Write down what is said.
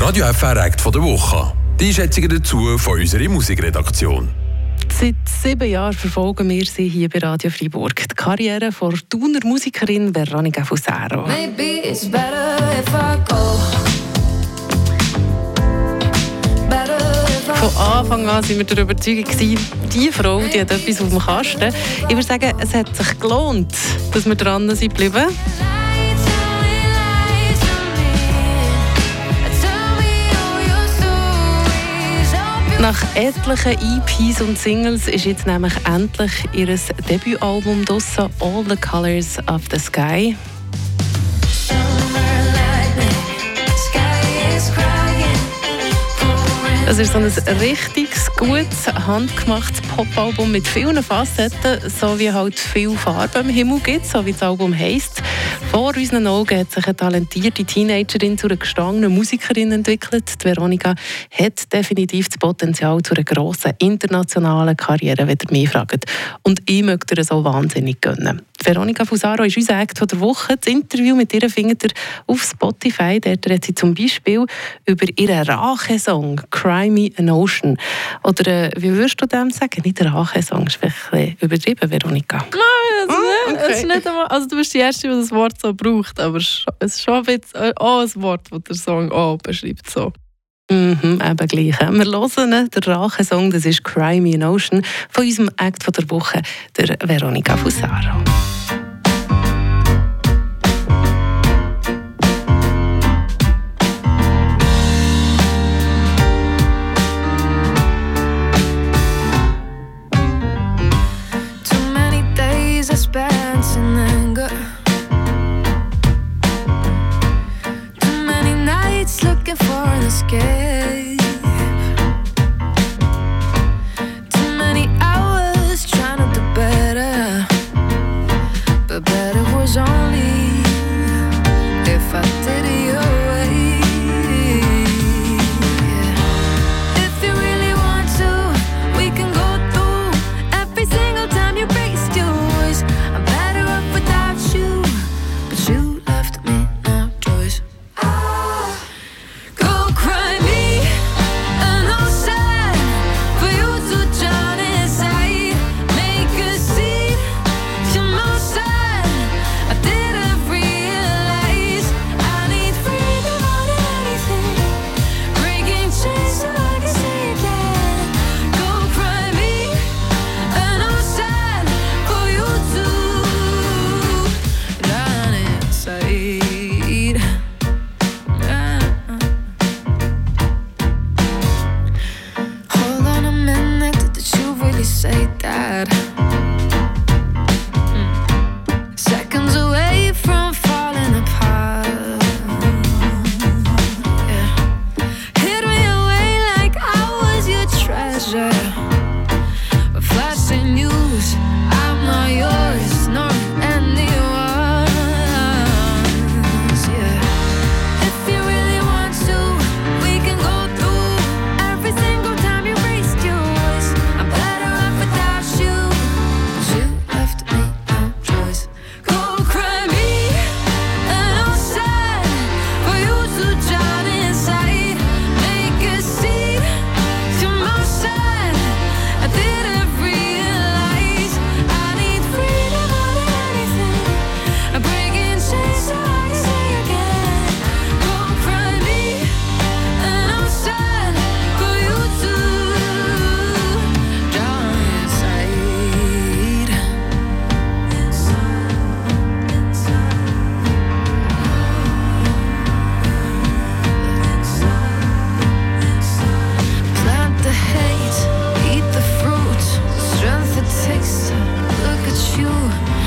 Der Radio FR Act von der Woche. Die Einschätzungen dazu von unserer Musikredaktion. Seit sieben Jahren verfolgen wir sie hier bei Radio Freiburg. Die Karriere von Thuner Musikerin Veronica Fusaro. Von Anfang an waren wir der Überzeugung, diese Frau die hat etwas auf dem Kasten. Ich würde sagen, es hat sich gelohnt, dass wir dran sind geblieben. Nach etlichen EPs und Singles ist jetzt nämlich endlich ihr Debütalbum draussen, All the Colors of the Sky. Es ist so ein richtiges, gutes, handgemachtes Popalbum mit vielen Facetten, so wie halt viel Farbe im Himmel gibt, so wie das Album heisst. Vor unseren Augen hat sich eine talentierte Teenagerin zu einer gestandenen Musikerin entwickelt. Die Veronika hat definitiv das Potenzial zu einer grossen internationalen Karriere, wenn ihr mich fragt. Und ich möchte ihr so wahnsinnig gönnen. Veronika Fusaro ist unser Act der Woche. Das Interview mit ihr findet ihr auf Spotify. Dort redet sie zum Beispiel über ihren Rachesong «Cry Me an Ocean». Oder äh, wie würdest du dem sagen? Nicht Rachesong, ist vielleicht übertrieben, Veronika. Nein, okay. ist nicht einmal, also du bist die Erste, die das Wort so braucht, aber es ist schon ein, bisschen, äh, auch ein Wort, das der Song auch beschreibt. So. Mhm, eben gleich. Wir hören den Rachesong, das ist «Cry Me an Ocean» von unserem Act der Woche, der Veronika Fusaro. Too many hours trying to do better, but better was only if I did it. And you. you.